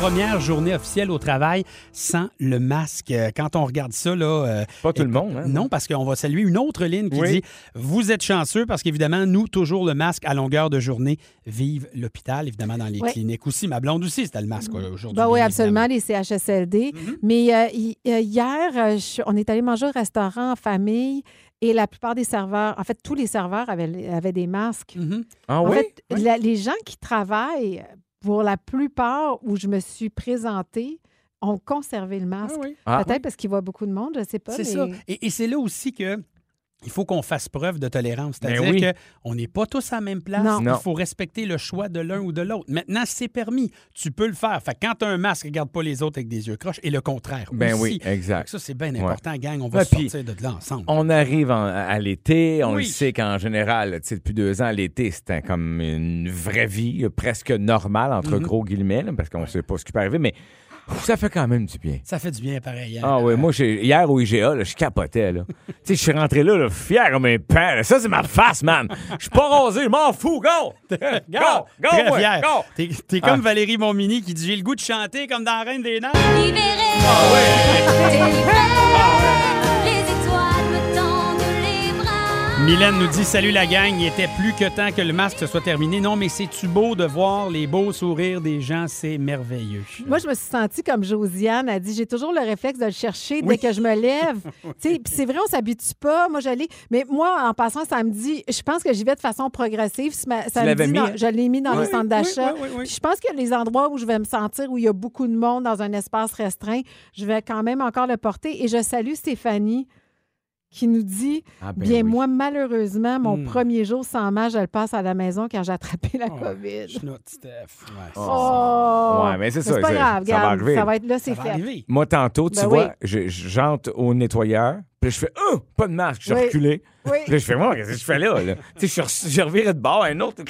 Première journée officielle au travail sans le masque. Euh, Quand on regarde ça, là. euh, Pas tout le monde, hein? Non, parce qu'on va saluer une autre ligne qui Oui. dit Vous êtes chanceux parce qu'évidemment, nous, toujours le masque à longueur de journée. Vive l'hôpital, évidemment, dans les Oui. cliniques aussi. Ma blonde aussi, c'était le masque euh, aujourd'hui. Ben oui, absolument, évidemment. les CHSLD. Mais euh, hi- euh, hier, euh, je- on est allé manger au restaurant en famille et la plupart des serveurs, en fait, tous les serveurs avaient, avaient des masques. Mhm. Ah en oui? fait, la- les gens qui travaillent, pour la plupart où je me suis présentée, ont conservé le masque. Ah, Peut-être parce qu'ils voient beaucoup de monde, je ne sais pas. C'est mais- ça. Et, et c'est là aussi que. Il faut qu'on fasse preuve de tolérance. C'est-à-dire Ben oui. qu'on n'est pas tous à la même place. Non. Il faut respecter le choix de l'un ou de l'autre. Maintenant, c'est permis. Tu peux le faire. Fait que quand tu as un masque, regarde pas les autres avec des yeux croches. Et le contraire. Ben aussi. oui, exact. Ça, c'est bien important, gang. On va sortir de là ensemble. On arrive en- à l'été, on Oui. le sait qu'en général, depuis deux ans, l'été, c'était comme une vraie vie, presque normale, entre Mhm. gros guillemets, là, parce qu'on ne sait pas ce qui peut arriver, mais ça fait quand même du bien. Ça fait du bien pareil. hein. Ah oui, moi, hier au IGA, là, je capotais. Là. tu sais, je suis rentré là, là, fier comme un père. là. Ça, c'est ma face, man. Je suis pas rasé, je m'en fous. Go! Go! Go! Très ouais, fier. go! T'es, Ah. comme Valérie Montmini qui dit J'ai le goût de chanter comme dans Reine des Neiges. Mylène nous dit Salut la gang, il était plus que temps que le masque soit terminé. Non, mais c'est-tu beau de voir les beaux sourires des gens? C'est merveilleux. Moi, je me suis sentie comme Josiane a dit j'ai toujours le réflexe de le chercher dès Oui. que je me lève. Tu sais, puis c'est vrai, on s'habitue pas. Moi, j'allais. Mais moi, en passant samedi, je pense que j'y vais de façon progressive. Samedi, l'avais mis? dans- je l'ai mis dans Oui, les centres d'achat. oui, oui, oui. Puis je pense que les endroits où je vais me sentir, où il y a beaucoup de monde dans un espace restreint, je vais quand même encore le porter. Et je salue Stéphanie qui nous dit Ah, ben Bien, oui. moi, malheureusement, mon Hmm. premier jour sans masque, je le passe à la maison quand j'ai attrapé la Oh, COVID. Steph. Ouais, c'est Oh! Ouais, mais c'est ça, C'est pas ça- grave, ça va regarde, arriver. ça va être là, ça c'est va fait. arriver. Moi, tantôt, tu Ben vois, oui. j'entre au nettoyeur, puis je fais « Oh, pas de masque! » Je suis Oui. reculé. Oui. Puis je fais « Moi, qu'est-ce que je fais là? là? » Tu sais, je je revirais de bord, un autre...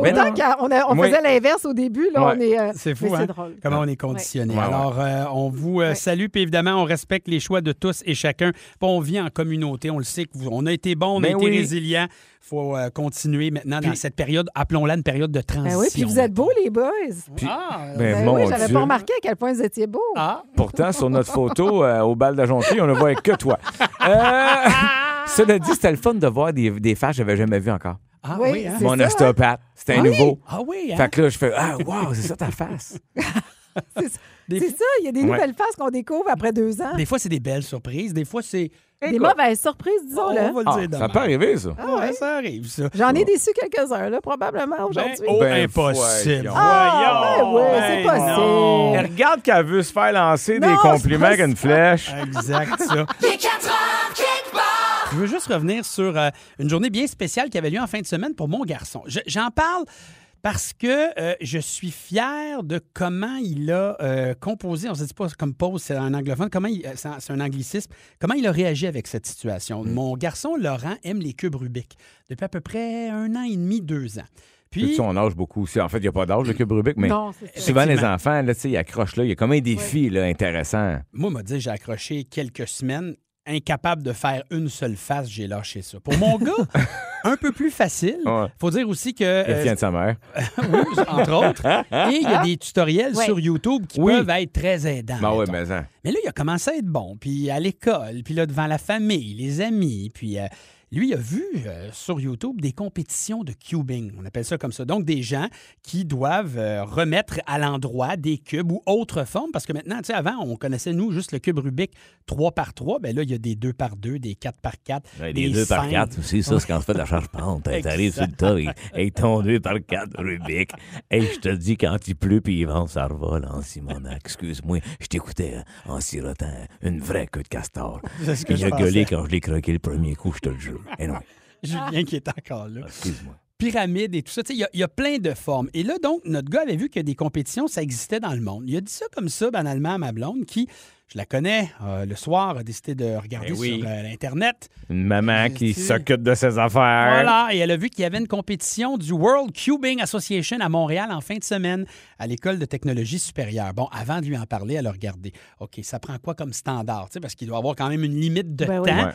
Mais Autant non. qu'on a- on Oui. faisait l'inverse au début, là, Ouais. on est. euh, C'est fou, hein? c'est drôle. Comment on est conditionné. Ouais. Alors, euh, on vous euh, Ouais. salue, puis évidemment, on respecte les choix de tous et chacun. Puis on vit en communauté, on le sait, que vous- on a été bon, on a Ben été oui. résilient. Il faut euh, continuer maintenant dans cette période, appelons-la une période de Ben transition. oui, puis vous êtes beaux, les boys. Puis- Ah, Ben, Ben oui, j'avais Dieu. pas remarqué à quel point vous étiez beaux. ah. Pourtant, sur notre photo euh, au bal d'Ajonquille, on ne voit que toi. Euh, cela dit, c'était le fun de voir des, des faces que j'avais jamais vues encore. Ah Oui, oui, hein? c'est Mon ça, ostéopathe, c'était un Oui. nouveau. Ah oui, hein? Fait que là, je fais Ah, wow, c'est ça ta face. C'est ça. Des, il y a des Ouais. nouvelles faces qu'on découvre après deux ans. des fois, c'est des belles surprises. Des fois, c'est. Des mauvaises surprises, On disons-le. va le Ah, ça peut arriver, ça. Ah ouais. ça arrive, ça. J'en ai déçu quelques-uns, là, probablement, Ben, aujourd'hui. oh, Ben, impossible. voyons. Ah, ben oui, Ben c'est possible. Elle regarde qu'elle veut se faire lancer Non, des compliments avec une flèche. Exact, ça. Je veux juste revenir sur euh, une journée bien spéciale qui avait lieu en fin de semaine pour mon garçon. Je- J'en parle parce que euh, je suis fier de comment il a euh, composé, on ne dit pas comme pause, c'est un anglophone, comment il- c'est un- anglicisme, comment il a réagi avec cette situation? Mon garçon, Laurent, aime les cubes Rubik depuis à peu près un an et demi, deux ans. Puis, Puis, son âge beaucoup aussi. En fait, il n'y a pas d'âge, le cube Rubik, mais Non, souvent, les enfants, là, tu sais, ils accrochent là. Il y a comme un défi là, intéressant. moi, m'a dit, j'ai accroché quelques semaines. Incapable de faire une seule face, j'ai lâché ça. Pour mon gars, un peu plus facile. Ouais. faut dire aussi que. Euh, tien de sa mère. oui, entre autres. Et il y a des tutoriels Ouais. sur YouTube qui Oui. peuvent être très aidants. Ben ouais, mais ça. Mais là, il a commencé à être bon. Puis à l'école, puis là, devant la famille, les amis. Puis euh, lui il a vu euh, sur YouTube des compétitions de cubing. On appelle ça comme ça. Donc, des gens qui doivent euh, remettre à l'endroit des cubes ou autres formes. Parce que maintenant, tu sais, avant, on connaissait, nous, juste le cube Rubik 3 par 3. Bien là, il y a des 2 par 2, des 4 par 4. Ouais, des des 2 par cinq. 4 aussi, ça, c'est quand tu fais de la charge pente. Hey, T'arrives sur le tas et, et ton 2 par 4 Rubik. Hey, je te dis, quand il pleut puis il vente, ça revole en Simonac. Excuse-moi, je t'écoutais hein, en sirotant une vraie queue de castor. Il je a gueulé quand je l'ai croqué le premier coup, je te le jure. Eh Julien qui est encore là. excuse-moi. pyramide et tout ça. Il y, a- il y a plein de formes. Et là, donc, notre gars avait vu que des compétitions, ça existait dans le monde. Il a dit ça comme ça, banalement, à ma blonde, qui, je la connais, euh, le soir, a décidé de regarder Eh oui. sur euh, l'Internet. Une maman qui s'occupe de ses affaires. Voilà, et elle a vu qu'il y avait une compétition du World Cubing Association à Montréal en fin de semaine à l'École de technologie supérieure. Bon, avant de lui en parler, elle a regardé. OK, ça prend quoi comme standard? Tu sais, Parce qu'il doit avoir quand même une limite de Ben oui. temps. Ouais.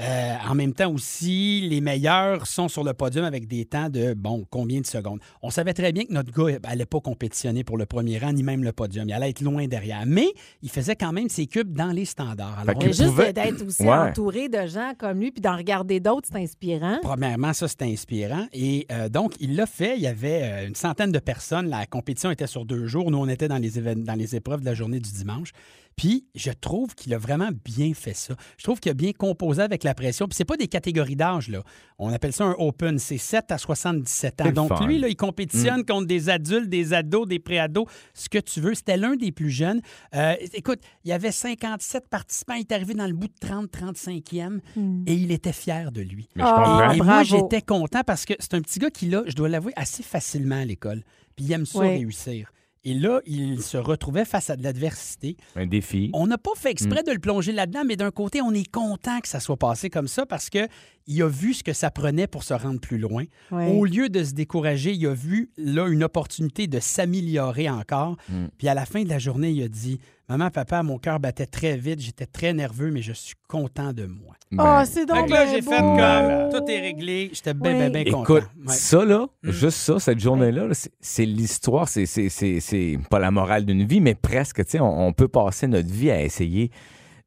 Euh, en même temps aussi, les meilleurs sont sur le podium avec des temps de, bon, combien de secondes? On savait très bien que notre gars n'allait pas compétitionner pour le premier rang, ni même le podium. Il allait être loin derrière. Mais il faisait quand même ses cubes dans les standards. Alors, on juste pouvait- d'être aussi Ouais. entouré de gens comme lui, puis d'en regarder d'autres, c'est inspirant. Premièrement, ça, c'était inspirant. Et euh, donc, il l'a fait. Il y avait euh, une centaine de personnes. La compétition était sur deux jours. Nous, on était dans les, évén- dans les épreuves de la journée du dimanche. Puis, je trouve qu'il a vraiment bien fait ça. Je trouve qu'il a bien composé avec la pression. Puis, c'est pas des catégories d'âge, là. On appelle ça un open. C'est 7 à 77 ans. Donc, fun. lui, là, il compétitionne contre des adultes, des ados, des préados, ce que tu veux. C'était l'un des plus jeunes. Euh, écoute, il y avait 57 participants. Il est arrivé dans le bout de 30-35e et il était fier de lui. Mais je comprends. Et, et moi, j'étais content parce que c'est un petit gars qui, là, je dois l'avouer, assez facilement à l'école. Puis il aime ça Oui. réussir. Et là, il se retrouvait face à de l'adversité. Un défi. On n'a pas fait exprès de le plonger là-dedans, mais d'un côté, on est content que ça soit passé comme ça parce que il a vu ce que ça prenait pour se rendre plus loin. Au lieu de se décourager, il a vu là une opportunité de s'améliorer encore. Mm. Puis à la fin de la journée, il a dit Maman, papa, mon cœur battait très vite, j'étais très nerveux, mais je suis content de moi. Ah, Ben, c'est donc que là, j'ai beau. fait comme tout est réglé, j'étais bien, bien, Oui. bien content. Écoute, Ouais. ça, là, Mm. juste ça, cette journée-là, là, c'est- c'est l'histoire, c'est- c'est pas la morale d'une vie, mais presque, tu sais, on, on peut passer notre vie à essayer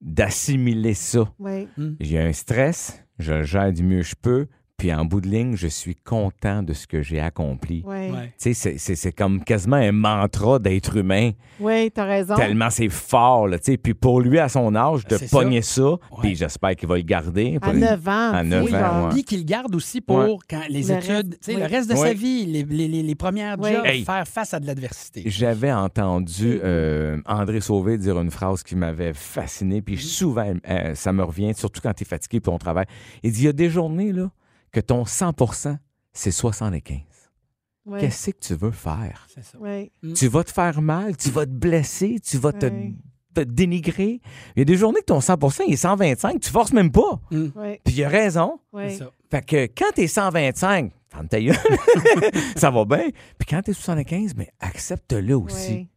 d'assimiler ça. Oui. J'ai un stress, je le gère du mieux que je peux, puis en bout de ligne, je suis content de ce que j'ai accompli. Oui, Ouais. Tu sais, c'est- c'est c'est comme quasiment un mantra d'être humain, oui, t'as raison. tellement c'est fort, là, tu sais. Puis pour lui, à son âge, de ça. pogner ça, puis j'espère qu'il va le garder. À 9 ans. À tu 9 sais, ans. Puis qu'il garde aussi pour Ouais. quand les Le études, reste, tu sais, oui. le reste de sa vie, les, les- les- les premières Oui. jobs, Hey. faire face à de l'adversité. J'avais entendu euh, André Sauvé dire une phrase qui m'avait fasciné, puis souvent, euh, ça me revient, surtout quand tu es fatigué puis on travaille. Il dit, il y a des journées là, que ton 100% c'est 75. Oui. Qu'est-ce que tu veux faire? C'est ça. Oui. Tu vas te faire mal, tu vas te blesser, tu vas te, dénigrer. Il y a des journées que ton 100 il est 125, tu forces même pas. Oui. Puis il a raison. Ça. Fait que quand t'es 125, ferme ta gueule, ça va bien. Puis quand t'es 75, mais accepte-le aussi.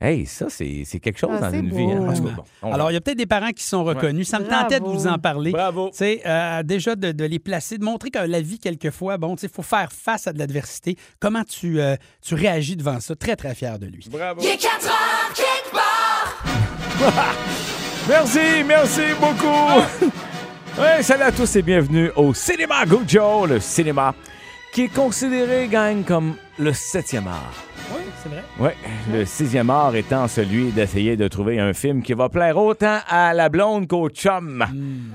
Hey, ça, c'est c'est quelque chose Ah, dans une beau. vie. hein. Bon, Alors, il y a peut-être des parents qui sont reconnus. Ça me tentait de vous en parler. Bravo. Euh, déjà de, de les placer, de montrer que la vie, quelquefois, bon, tu sais, il faut faire face à de l'adversité. Comment tu, euh, tu réagis devant ça? Très, très fier de lui. Bravo. Il est 4 heures, quelque part. Merci, merci beaucoup. ouais, salut à tous et bienvenue au Cinéma Good Joe, le cinéma qui est considéré, gang, comme le septième art. Oui, c'est vrai? Ouais, le sixième art étant celui d'essayer de trouver un film qui va plaire autant à la blonde qu'au chum.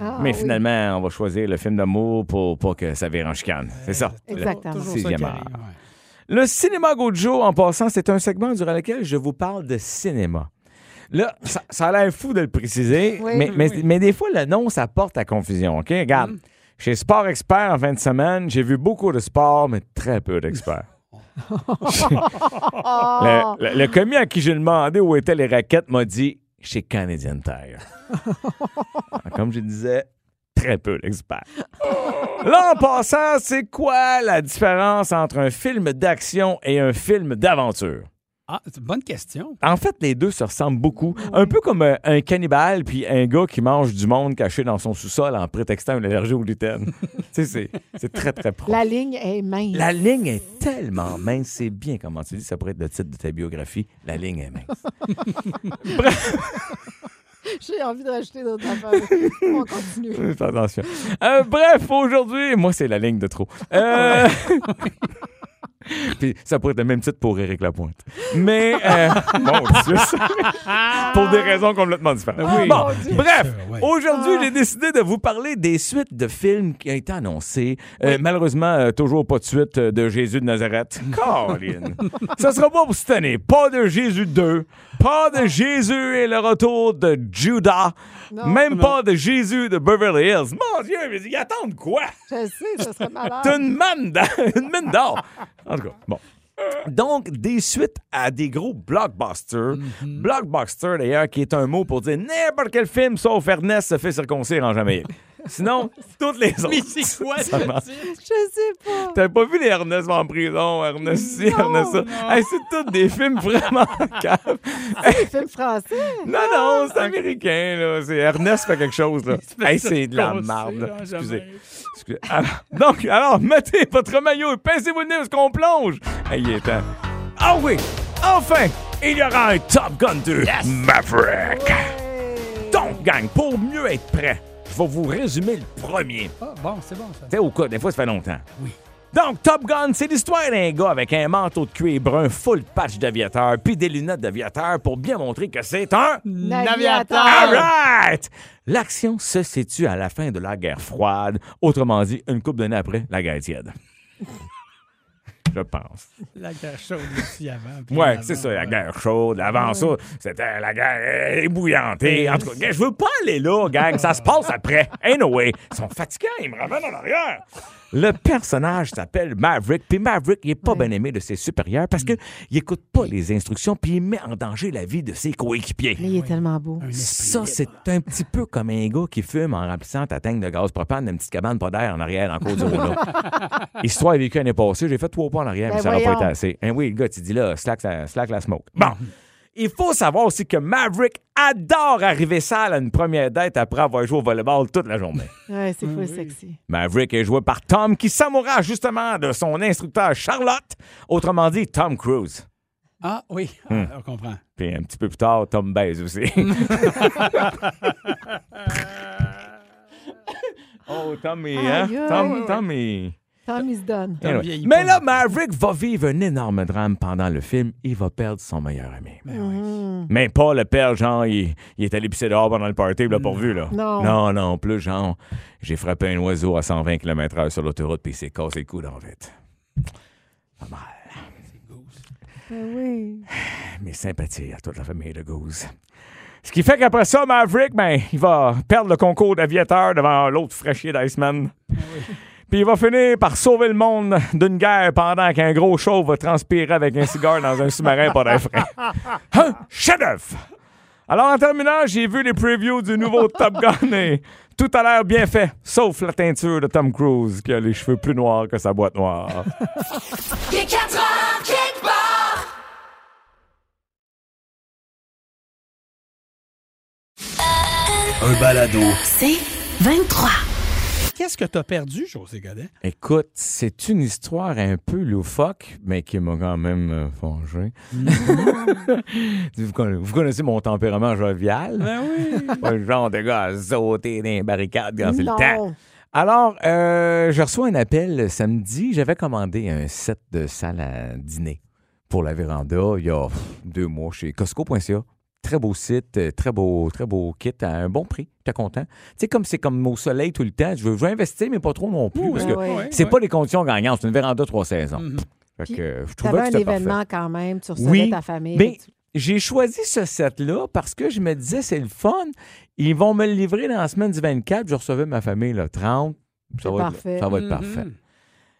Ah, Mais oui. finalement, on va choisir le film d'amour pour pas que ça vire en chicane. C'est ça. Exactement. Toujours Sixième qui art. arrive, ouais. Le cinéma Gojo, en passant, c'est un segment durant lequel je vous parle de cinéma. Là, ça, ça a l'air fou de le préciser, Oui. mais, mais, mais des fois, le nom, ça porte à confusion. OK? Regarde, chez Sport Expert en fin de semaine, j'ai vu beaucoup de sport, mais très peu d'experts. le, le- le commis à qui j'ai demandé où étaient les raquettes m'a dit chez Canadian Tire. Comme je disais, très peu d'experts. Là, en passant, c'est quoi la différence entre un film d'action et un film d'aventure? Ah, c'est une bonne question. En fait, les deux se ressemblent beaucoup. Un peu comme un, un cannibale puis un gars qui mange du monde caché dans son sous-sol en prétextant une allergie au gluten. tu sais, c'est- c'est très, très proche. La ligne est mince. La ligne est tellement mince. C'est bien comment tu dis. Ça pourrait être le titre de ta biographie. La ligne est mince. Bref. J'ai envie de rajouter d'autres affaires. On continue. Fais attention. Euh, bref, aujourd'hui, moi, c'est la ligne de trop. Euh, Puis ça pourrait être le même titre pour Éric Lapointe. Mais, euh, bon, Dieu, ça- pour des raisons complètement différentes. Oui. Bon, bref, aujourd'hui, Ah. j'ai décidé de vous parler des suites de films qui ont été annoncés. Euh, malheureusement, euh, toujours pas de suite euh, de Jésus de Nazareth. Colin! ça sera pas pour cette année. Pas de Jésus 2. Pas de Jésus et le retour de Judas. Non. Même pas de Jésus de Beverly Hills. Mon Dieu, mais ils attendent quoi? Je sais, ça serait malade. T'as une manne d'or. une mine d'or. En tout cas, bon. Donc, des suites à des gros blockbusters. Blockbuster, d'ailleurs, qui est un mot pour dire n'importe quel film sauf Ernest se fait circoncire en Jamaïque. Sinon, toutes les autres. Mais c'est quoi Ça? Je sais pas. T'as pas vu les Ernest en prison, Ernest ci, Ernest ça? Hey, c'est tous des films vraiment caves. Les films français. Non, non, c'est américain, là. C'est Ernest fait quelque chose, là. Hey, c'est de la marde, là. Excusez. Excusez. Alors, donc, alors, mettez votre maillot et pincez-vous le nez parce qu'on plonge. Hey, il est temps. Ah oui! Enfin! Il y aura un Top Gun 2 Maverick! Donc, gang, pour mieux être prêt, je vais vous résumer le premier. Ah, bon, c'est bon, ça. Tu sais, au cas, des fois, ça fait longtemps. Oui. Donc, Top Gun, c'est l'histoire d'un gars avec un manteau de cuir brun full patch d'aviateur puis des lunettes d'aviateur pour bien montrer que c'est un... Naviateur. All right! L'action se situe à la fin de la guerre froide, autrement dit, une couple d'années après la guerre tiède. Je pense. La guerre chaude aussi avant. avant, c'est ça, la guerre chaude. Avant ça, c'était la guerre ébouillantée. En tout cas, je veux pas aller là, gang. Ça se passe après. Anyway, ils sont fatigants, ils me ramènent en arrière. Le personnage s'appelle Maverick, puis Maverick, il est pas bien aimé de ses supérieurs parce que il écoute pas les instructions, puis il met en danger la vie de ses coéquipiers. Mais il est tellement beau. Ça, c'est un petit peu comme un gars qui fume en remplissant ta tank de gaz propane d'une petite cabane pas d'air en arrière en cours du Rona. Histoire vécue l'année passée, j'ai fait trois pas en arrière, Ben mais ça n'aurait pas été assez. Hein, oui, le gars, tu dis là, slack, la- slack la smoke. Bon. Il faut savoir aussi que Maverick adore arriver sale à une première date après avoir joué au volleyball toute la journée. Ouais, c'est full sexy. Maverick est joué par Tom qui s'amoura justement de son instructeur Charlotte, autrement dit Tom Cruise. Ah, oui, Hmm. Ah, on comprend. Puis un petit peu plus tard, Tom baise aussi. oh, Tommy, hein? Tom, Tommy. Tom, il se donne. Tom Anyway. vieillit Mais pas. là, Maverick va vivre un énorme drame pendant le film. Il va perdre son meilleur ami. Ben oui. Mm. Mais pas le père, genre, il, il est allé pisser dehors pendant le party, il l'a pas vu, là. Non. Non, non, plus, genre, j'ai frappé un oiseau à 120 km/h sur l'autoroute, puis il s'est cassé le cou dans tête. Pas mal. Ben oui. Mes sympathies à toute la famille de Goose. Ce qui fait qu'après ça, Maverick, ben, il va perdre le concours d'aviateur devant l'autre fraîchier d'Iceman. Puis il va finir par sauver le monde d'une guerre pendant qu'un gros chauve va transpirer avec un cigare dans un sous-marin pas d'air frais. Un chef-d'œuvre! Alors, en terminant, j'ai vu les previews du nouveau Top Gun et tout a l'air bien fait, sauf la teinture de Tom Cruise qui a les cheveux plus noirs que sa boîte noire. Il est 4 heures, quelque part. Un balado. C'est 23. Qu'est-ce que t'as perdu, José Godet? Écoute, c'est une histoire un peu loufoque, mais qui m'a quand même euh, fongé. vous, conna- vous connaissez mon tempérament jovial? Ben oui. Pas le genre de gars à sauter dans les barricades quand c'est le temps. Alors, euh, je reçois un appel samedi. J'avais commandé un set de salle à dîner pour la véranda il y a pff, deux mois chez Costco.ca. Très beau site, euh, très beau, très beau kit à un bon prix. J'étais content? Tu sais, comme c'est comme au soleil tout le temps, je veux, je veux investir, mais pas trop non plus. parce que Ouais, ouais. c'est pas des conditions gagnantes. C'est une véranda trois saisons. Mhm. Fait Puis, que, je avais que un parfait. événement quand même, tu recevais Oui, ta famille. mais- Tu- J'ai choisi ce set-là parce que je me disais, c'est le fun. Ils vont me le livrer dans la semaine du 24. Je recevais ma famille le 30. Ça va, être, parfait. ça va être Mhm. parfait.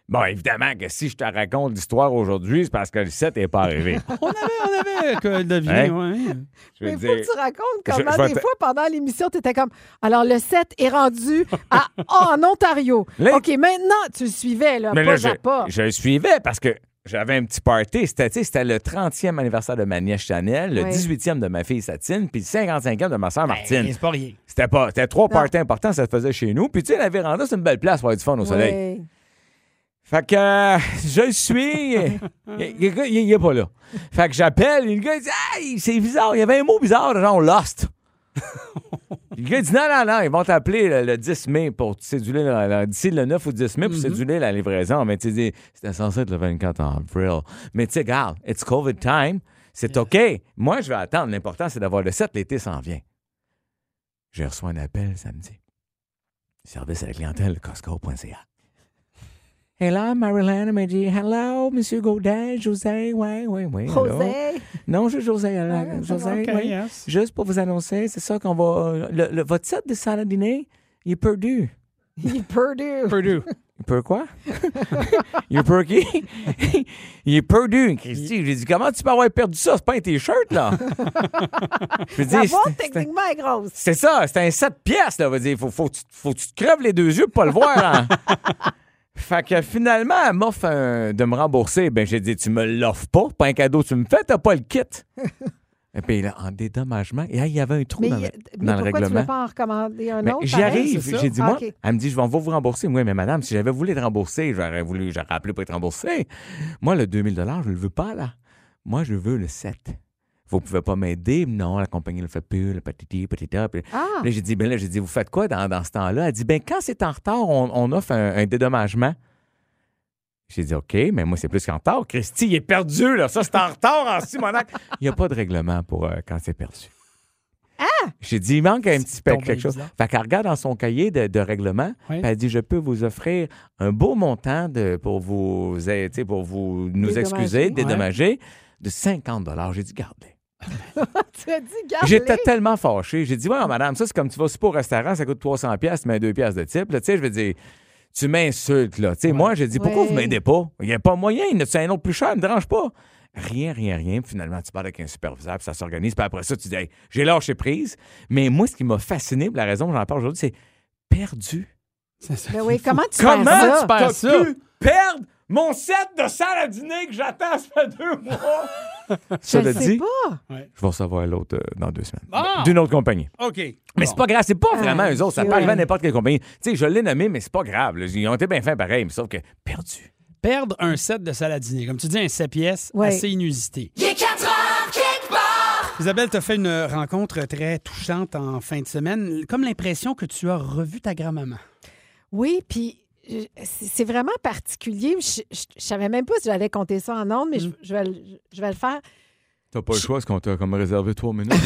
Bon, évidemment que si je te raconte l'histoire aujourd'hui, c'est parce que le set n'est pas arrivé. On avait, on avait que deviné, Hein? ouais. Je Mais veux faut dire, que tu racontes comment je des te- fois pendant l'émission, tu étais comme Alors le 7 est rendu à en Ontario. Là- OK, maintenant tu le suivais là, mais pas là, je, à pas. je le suivais parce que j'avais un petit party. C'était, tu sais, c'était le 30e anniversaire de ma nièce Chanel, le Oui. 18e de ma fille Satine, puis le 55e de ma soeur Martine. Ben, c'est pas rien. C'était pas, c'était trois parties importants, ça se faisait chez nous. Puis tu sais, la véranda, c'est une belle place pour avoir du fun au soleil. Fait que euh, je le suis. il, il- il- il est pas là. Fait que j'appelle, et le gars il dit Hey, c'est bizarre, il y avait un mot bizarre, genre Lost. Le gars dit non, non, non, ils vont t'appeler le, le 10 mai pour céduler, d'ici le 9 ou 10 mai pour céduler la livraison. Mais tu dis, c'était censé être le 24 avril. Mais tu sais, regarde, it's COVID time. C'est OK. Moi, je vais attendre. L'important, c'est d'avoir le 7. L'été s'en vient. J'ai reçu un appel samedi. Service à la clientèle, Costco.ca. Hello, Marilyn, elle m'a dit Hello, Monsieur Gaudin, José, oui, oui, oui. José. Non, je José, euh, José, OK, oui. yes. Juste pour vous annoncer, c'est ça qu'on va. Le, le- votre set de salle à dîner, il est perdu. Il est perdu. Purdue. Il peut quoi? il est perdu? il est perdu, Christy. J'ai dit, comment tu peux avoir perdu ça? C'est pas un T-shirt, là. Je veux La boîte, c'est- c'est- techniquement, est grosse. c'est ça, c'est un 7 pièces, là. Veut dire, faut, faut, que tu- faut que tu te crèves les deux yeux pour pas le voir. hein. Fait que finalement, elle m'offre un- de me rembourser. Ben, j'ai dit, tu me l'offres pas, pas un cadeau, tu me fais, t'as pas le kit. Et puis là, en dédommagement, et là, il y avait un trou Mais, dans le, mais dans le pourquoi tu ne règlement. veux pas en recommander un Mais autre? j'y pareil? arrive. c'est ça? J'ai dit, Ah, moi, OK. elle me dit, je vais vous rembourser. Oui, mais madame, si j'avais voulu te rembourser, j'aurais voulu, j'aurais appelé pour être remboursé. Moi, le 2000 je le veux pas, là. Moi, je veux le 7. Vous pouvez pas m'aider? Non, la compagnie le fait plus, le patiti, patita. Puis Ah, là, j'ai dit, ben là, j'ai dit, vous faites quoi dans, dans ce temps-là? Elle dit, ben quand c'est en retard, on, on offre un, un dédommagement. J'ai dit, OK, mais moi, c'est plus qu'en retard. Christy, il est perdu, là. Ça, c'est en retard en Simonac. Il n'y a pas de règlement pour euh, quand c'est perdu. Ah! J'ai dit, il manque un petit peu quelque chose. bizarre. Fait qu'elle regarde dans son cahier de, de règlement, Oui. elle dit, je peux vous offrir un beau montant de, pour vous, tu sais, pour vous nous Dédommager. excuser, dédommager, de 50 J'ai dit, gardez. tu as dit, garde J'étais tellement fâché. J'ai dit, ouais, madame, ça, c'est comme tu vas super au restaurant, ça coûte 300 pièces, tu mets 2 pièces de type. Là, tu sais, je veux dire, tu m'insultes, là. Tu sais, moi, j'ai dit, pourquoi Ouais. vous m'aidez pas? Il n'y a pas moyen, il y en a un autre plus cher, ne me dérange pas. Rien, rien, rien. Puis finalement, tu parles avec un superviseur, puis ça s'organise. Puis après ça, tu dis, hey, j'ai lâché prise. Mais moi, ce qui m'a fasciné, puis la raison que j'en parle aujourd'hui, c'est perdu. C'est ça. Ben oui, comment tu Comment fais ça? tu perds ça? pu perdre mon set de salle à dîner que j'attends, ça fait deux mois? Je Ça le le sais dit, pas. je vais recevoir l'autre euh, dans deux semaines. Ah! D'une autre compagnie. OK. Mais c'est pas grave, c'est pas vraiment Ah, eux autres. Ça peut arriver à n'importe quelle compagnie. Tu sais, je l'ai nommé, mais c'est pas grave. là. Ils ont été bien faits pareil, mais sauf que perdu. Perdre un set de salle à dîner. Comme tu dis, un 7 pièces Ouais. assez inusité. Il est 4 heures, quelque part. Isabelle, tu as fait une rencontre très touchante en fin de semaine. Comme l'impression que tu as revu ta grand-maman. Oui, puis je- c'est c'est vraiment particulier. Je, je, je savais même pas si j'allais compter ça en ondes, mais je, je vais, le- je vais le faire. T'as pas le choix, parce qu'on t'a comme réservé trois minutes.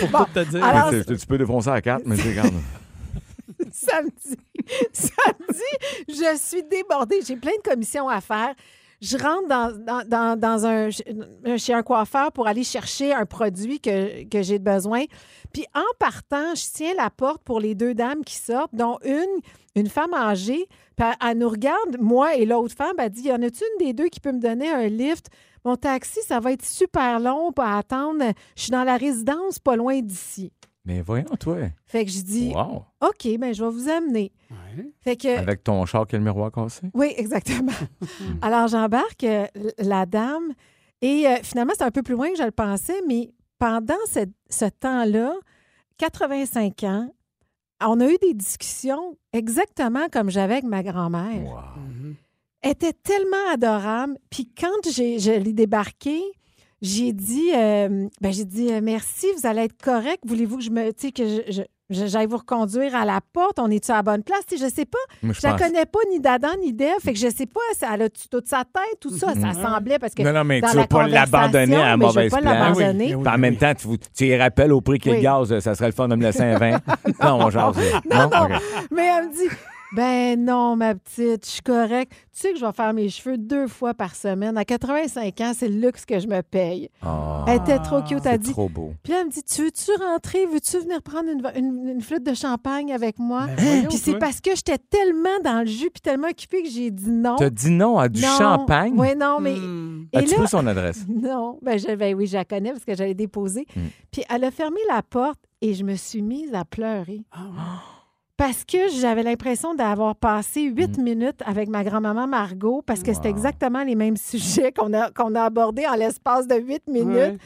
Pour Bon, tout te dire. alors- tu, tu peux défoncer à quatre, mais tu regardes. samedi, samedi, je suis débordée. J'ai plein de commissions à faire. Je rentre dans, un, chez un coiffeur pour aller chercher un produit que, j'ai besoin. Puis en partant, je tiens la porte pour les deux dames qui sortent, dont une, une femme âgée. Elle nous regarde, moi et l'autre femme, elle dit Y en a-tu une des deux qui peut me donner un lift? Mon taxi, ça va être super long pour attendre. Je suis dans la résidence pas loin d'ici. Mais voyons, toi. Fait que je dis Wow. OK, ben je vais vous amener. Ouais. Fait que Avec ton char qui a le miroir cassé? oui, exactement. Alors, j'embarque euh, la dame et euh, finalement, c'est un peu plus loin que je le pensais, mais pendant ce, ce temps-là, 85 ans, on a eu des discussions exactement comme j'avais avec ma grand-mère. Wow. Elle était tellement adorable. Puis quand j'ai, je l'ai débarqué, j'ai dit, euh, ben, j'ai dit euh, merci, vous allez être correct. Voulez-vous que je me, que je, je- je- j'aille vous reconduire à la porte? On est-tu à la bonne place? Sais, je sais pas. Je Je la connais pas ni d'Adam ni d'Ève, fait que je sais pas, ça, elle a-tu toute sa tête, tout ça, ça semblait parce que Non, non, mais dans tu la vas pas l'abandonner à je mauvaise veux pas place. l'abandonner. Ah oui, oui. Puis en même temps, tu, tu y rappelles au prix qu'il Oui. le gaz, ça serait le fun de me laisser un vin. non, mon genre. Non, non? OK. Mais elle me dit, ben non, ma petite, je suis correcte. Tu sais que je vais faire mes cheveux deux fois par semaine. À 85 ans, c'est le luxe que je me paye. Ah, Elle était trop cute, elle c'est dit. trop beau. Puis là, elle me dit, tu veux-tu rentrer? Veux-tu venir prendre une, une- une flûte de champagne avec moi? Ben voyons, Puis c'est parce que j'étais tellement dans le jus puis tellement occupée que j'ai dit non. T'as dit non à du Non. champagne? Oui, non, mais... Hmm. As-tu là, pris son adresse? Non, ben, je, ben oui, je la connais parce que j'allais déposer. Hmm. Puis elle a fermé la porte et je me suis mise à pleurer. Ah, Parce que j'avais l'impression d'avoir passé huit Hmm. minutes avec ma grand-maman Margot parce que c'était exactement les mêmes sujets qu'on a, qu'on a abordés en l'espace de huit minutes.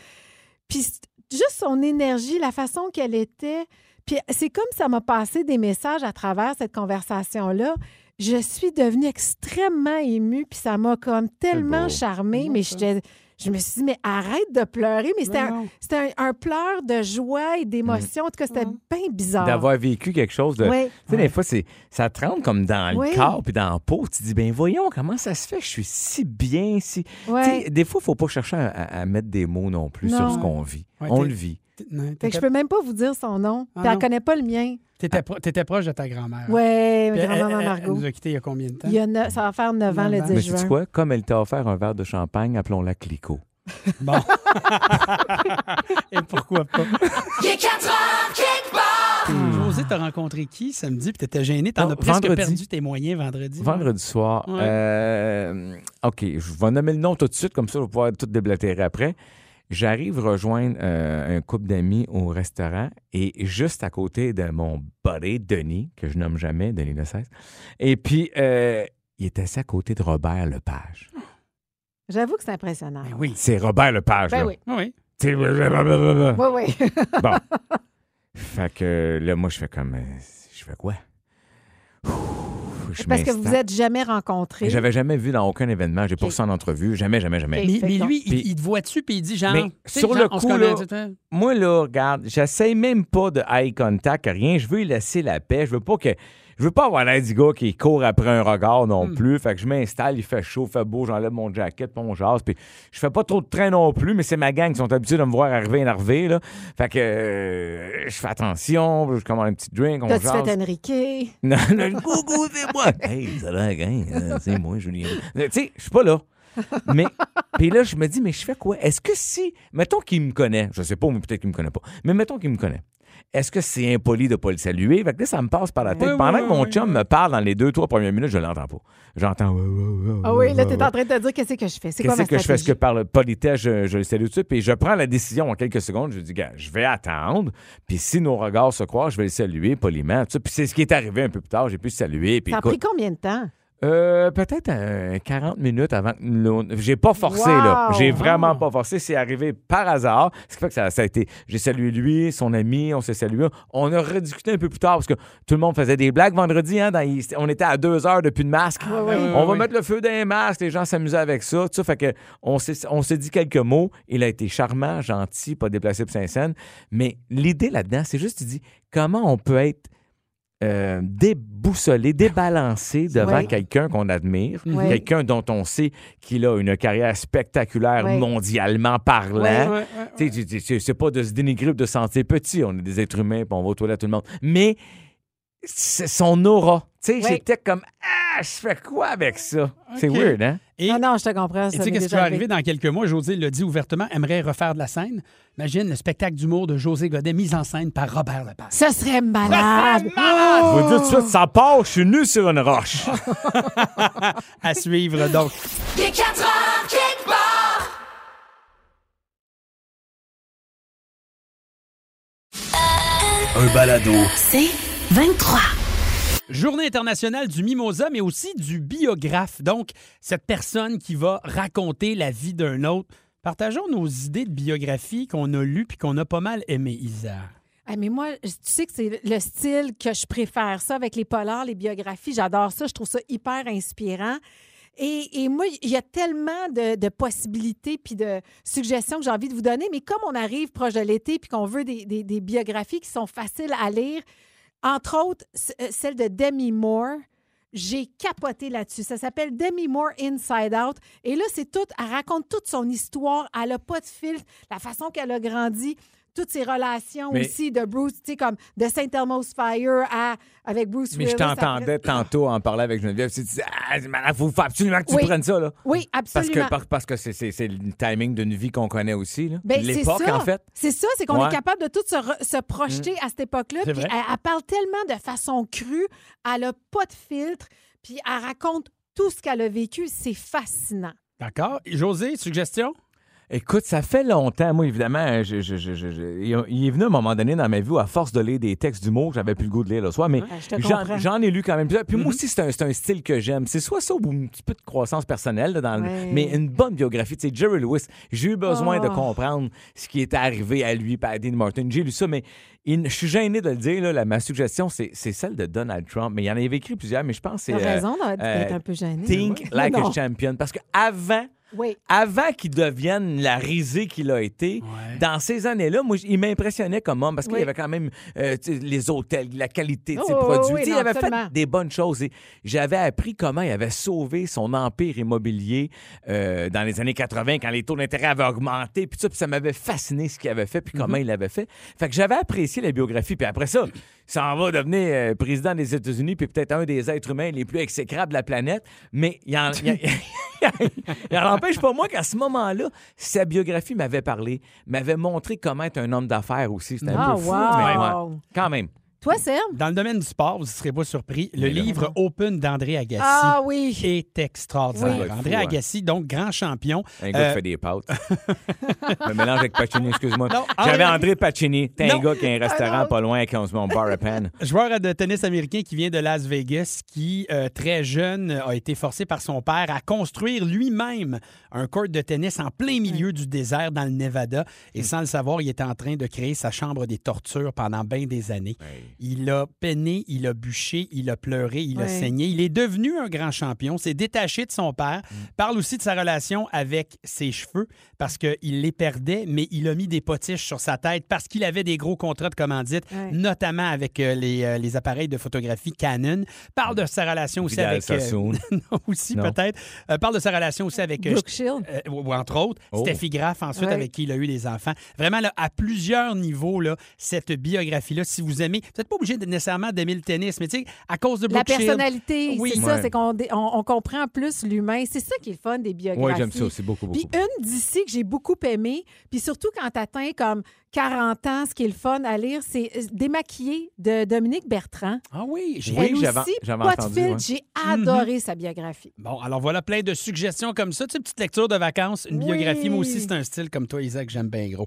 Puis juste son énergie, la façon qu'elle était. Puis c'est comme ça m'a passé des messages à travers cette conversation-là. Je suis devenue extrêmement émue, puis ça m'a comme tellement charmée, mais j'étais Je me suis dit, mais arrête de pleurer. Mais c'était un, c'était un, un pleur de joie et d'émotion. En tout cas, c'était bien bizarre. D'avoir vécu quelque chose de. Ouais. Tu sais, des fois, c'est, ça te rentre comme dans Oui. le corps puis dans la peau. Tu te dis, ben voyons, comment ça se fait que je suis si bien, si. Ouais. Tu sais, des fois, il faut pas chercher à, à- à mettre des mots non plus Non. sur ce qu'on vit. Ouais, On t'es- le vit. Fait que je peux même pas vous dire son nom. Ah Puis elle non. connaît pas le mien. T'étais pro- t'étais proche de ta grand-mère. Ouais, Puis ma elle- grand-maman elle- Elle Margot. nous a quittés il y a combien de temps? Il y a neuf- ça va faire 9 ans le Neuf ans. 10 Mais juin. sais quoi? Comme elle t'a offert un verre de champagne, appelons-la Clico. Bon. Et pourquoi pas? Il est 4 heures, quelque part. José, t'as rencontré qui samedi? Puis t'étais gêné? T'en Non, as presque vendredi. perdu tes moyens vendredi. Vendredi soir. Ouais. euh, OK, je vais nommer le nom tout de suite, comme ça, je vais pouvoir tout déblatérer après. J'arrive rejoindre euh, un couple d'amis au restaurant et juste à côté de mon buddy, Denis, que je nomme jamais, Denis Lessès. Et puis, euh, il était assis à côté de Robert Lepage. J'avoue que c'est impressionnant. Ben oui. C'est Robert Lepage, Ben là. oui. Oui. Tu sais, blablabla. Oui, oui. Bon. fait que là, moi, je fais comme. euh, Je fais quoi? Ouh, je Parce que vous êtes jamais rencontrés. J'avais jamais vu dans aucun événement. J'ai Ok. reçu en entrevue. Jamais, jamais, jamais. Mais, lui, il, te voit-tu puis il dit genre. Mais sur genre, le coup, là. Moi, là, regarde, j'essaye même pas de eye contact, rien. Je veux lui laisser la paix. Je veux pas que. Je veux pas avoir l'air du gars qui court après un regard non Hmm. plus. Fait que je m'installe, il fait chaud, fait beau, j'enlève mon jacket, mon jase. Puis je fais pas trop de train non plus, mais c'est ma gang qui sont habitués de me voir arriver énervé. Là. Fait que euh, je fais attention, je commande un petit drink, on T'as-tu jase. fait Enrique? Non, non, coucou, c'est moi. Hey, ça va, gang. C'est moi, Julien. Tu sais, je suis pas là. Mais, puis là, je me dis, mais je fais quoi? Est-ce que si, mettons qu'il me connaît, je sais pas, mais peut-être qu'il me connaît pas, mais mettons qu'il me connaît. Est-ce que c'est impoli de pas le saluer? Fait que là, ça me passe par la tête. Oui, Pendant oui, que mon oui, chum me parle dans les deux, trois premières minutes, je l'entends pas. J'entends. Ah oui, là, t'es ouais. en train de te dire qu'est-ce que je fais? C'est quoi Qu'est-ce que je fais? Est-ce que par le politesse, je, je le salue tout de suite? Puis je prends la décision en quelques secondes. Je dis, gars, je vais attendre. Puis si nos regards se croisent, je vais le saluer poliment. Puis c'est ce qui est arrivé un peu plus tard. J'ai pu le saluer. Puis Ça a écoute, pris combien de temps? Euh, peut-être euh, 40 minutes avant que nous- J'ai pas forcé, Wow! là. J'ai vraiment Ah. pas forcé. C'est arrivé par hasard. Ce qui fait que ça, ça a été. J'ai salué lui, son ami, on s'est salué. On a rediscuté un peu plus tard parce que tout le monde faisait des blagues vendredi. Hein, dans- on était à deux heures depuis de masque. oui, on va oui. mettre le feu dans les masques. Les gens s'amusaient avec ça. Tout ça fait que on s'est, dit quelques mots. Il a été charmant, gentil, pas déplacé pour Saint-Saëns. Mais l'idée là-dedans, c'est juste, tu dis, comment on peut être euh, déboussolé, débalancé devant Oui. quelqu'un qu'on admire, Oui. quelqu'un dont on sait qu'il a une carrière spectaculaire Oui. mondialement parlant. C'est pas de se dénigrer ou de se sentir petit. On est des êtres humains, puis on va aux toilettes tout le monde. Mais c'est son aura. Tu sais, Oui. j'étais comme Ah, je fais quoi avec ça? C'est OK. weird, hein? Et Non, non, je te comprends. et tu ça sais, m'est qu'est-ce qui déjà va arriver dans quelques mois? José l'a dit ouvertement, aimerait refaire de la scène. Imagine le spectacle d'humour de José Godet, mis en scène par Robert Lepage. Ce serait malade. Je vous dis tout de suite, ça part, je suis nu sur une roche. À suivre, donc. Il est 4 heures, quelque part. Un balado. C'est 23. Journée internationale du mimosa, mais aussi du biographe. Donc, cette personne qui va raconter la vie d'un autre. Partageons nos idées de biographie qu'on a lues puis qu'on a pas mal aimé, Isa. Ah, mais moi, tu sais que c'est le style que je préfère, ça, avec les polars, les biographies. J'adore ça. Je trouve ça hyper inspirant. Et, et moi, il y a tellement de, de possibilités puis de suggestions que j'ai envie de vous donner. Mais comme on arrive proche de l'été puis qu'on veut des, des- des biographies qui sont faciles à lire, entre autres, euh, celle de Demi Moore, j'ai capoté là-dessus. Ça s'appelle Demi Moore Inside Out. Et là, c'est tout. Elle raconte toute son histoire. Elle n'a pas de filtre. La façon qu'elle a grandi. Toutes ses relations Mais- aussi de Bruce, tu sais, comme de Saint Elmo's Fire à, avec Bruce Mais je t'entendais tantôt en parler avec Geneviève. Tu disais, ah, il faut absolument que tu Oui. prennes ça, là. Oui, Parce absolument. que, par- parce que c'est, c'est- c'est le timing d'une vie qu'on connaît aussi. Là. Ben, c'est L'époque, ça. en fait. C'est ça, c'est qu'on Ouais. Mm. est capable de tout se, re- se projeter à cette époque-là. Puis elle, elle parle tellement de façon crue, elle n'a pas de filtre, puis elle raconte tout ce qu'elle a vécu. C'est fascinant. D'accord. José, suggestion? Écoute, ça fait longtemps. Moi, évidemment, je- je- je- je- je- il est venu un moment donné dans ma vie où, à force de lire des textes d'humour, j'avais plus le goût de lire le soir. Mais Ouais, j'en, ai lu quand même plusieurs. Puis Mm-hmm. moi aussi, c'est un, un style que j'aime. C'est soit ça ou un petit peu de croissance personnelle, là, dans le- Ouais. mais une bonne biographie. Tu sais, Jerry Lewis, j'ai eu besoin de Oh. comprendre ce qui était arrivé à lui, par Dean Martin. J'ai lu ça, mais je suis gêné de le dire. Là, la- ma suggestion, c'est, celle de Donald Trump. Mais il y en avait écrit plusieurs, mais je pense que c'est. Euh, raison d'être euh, un peu gêné. Think Ouais. like Non. a champion. Parce qu'avant Oui. avant qu'il devienne la risée qu'il a été, Ouais. dans ces années-là, moi, il m'impressionnait comme homme parce qu'il Oui. y avait quand même euh, les hôtels, la qualité de ses Oh, produits. oui, non, il avait absolument. fait des bonnes choses et j'avais appris comment il avait sauvé son empire immobilier euh, dans les années 80 quand les taux d'intérêt avaient augmenté. Puis ça, puis ça m'avait fasciné ce qu'il avait fait puis comment il l'avait fait. Fait que j'avais apprécié la biographie. Puis après ça, ça en va devenir euh, président des États-Unis puis peut-être un des êtres humains les plus exécrables de la planète. Mais il en, il en- il en empêche pas moi qu'à ce moment-là, sa biographie m'avait parlé, m'avait montré comment être un homme d'affaires aussi. C'était un Ah, peu fou, wow. mais ouais, quand même. Toi, Serge? Dans le domaine du sport, vous ne serez pas surpris, le livre Open d'André Agassi Ah oui. est extraordinaire. Oui. André. Agassi, donc grand champion. Un gars Euh, qui fait des pâtes. Je me mélange avec Pacini, excuse-moi. Non, J'avais André- Pacini. T'es un gars qui a un restaurant Ah pas loin on se met un bar à peine. Joueur de tennis américain qui vient de Las Vegas, qui, euh, très jeune, a été forcé par son père à construire lui-même un court de tennis en plein milieu du désert dans le Nevada. Et sans le savoir, il était en train de créer sa chambre des tortures pendant bien des années. Il a peiné, il a bûché, il a pleuré, il a saigné. Il est devenu un grand champion, s'est détaché de son père, parle aussi de sa relation avec ses cheveux parce qu'il les perdait, mais il a mis des potiches sur sa tête parce qu'il avait des gros contrats de commandite, notamment avec euh, les, euh, les appareils de photographie Canon. Parle de sa relation aussi Vidal avec... euh, non, aussi peut-être. Euh, parle de sa relation aussi avec... euh, Brooke euh, ou, entre autres, Oh. Steffi Graff, ensuite, avec qui il a eu des enfants. Vraiment, là, à plusieurs niveaux, là, cette biographie-là, si vous aimez, n'êtes pas obligé de, nécessairement d'aimer le tennis, mais tu sais, à cause de La Brooke Shield- personnalité, Oui. c'est ça, Ouais. c'est qu'on on, on comprend plus l'humain. C'est ça qui est le fun des biographies. Oui, j'aime ça aussi beaucoup, beaucoup. Puis une d'ici que j'ai beaucoup aimé, puis surtout quand t'atteins comme 40 ans, ce qui est le fun à lire, c'est euh, Démaquillé de Dominique Bertrand. Ah oui, j'ai Oui, j'avais- entendu, ouais. j'ai adoré sa biographie. Bon, alors voilà plein de suggestions comme ça. Tu sais, une petite lecture de vacances, une Oui. biographie. Moi aussi, c'est un style comme toi, Isaac, j'aime bien gros.